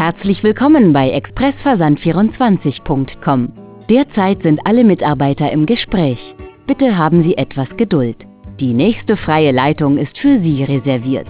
Herzlich willkommen bei expressversand24.com. Derzeit sind alle Mitarbeiter im Gespräch. Bitte haben Sie etwas Geduld. Die nächste freie Leitung ist für Sie reserviert.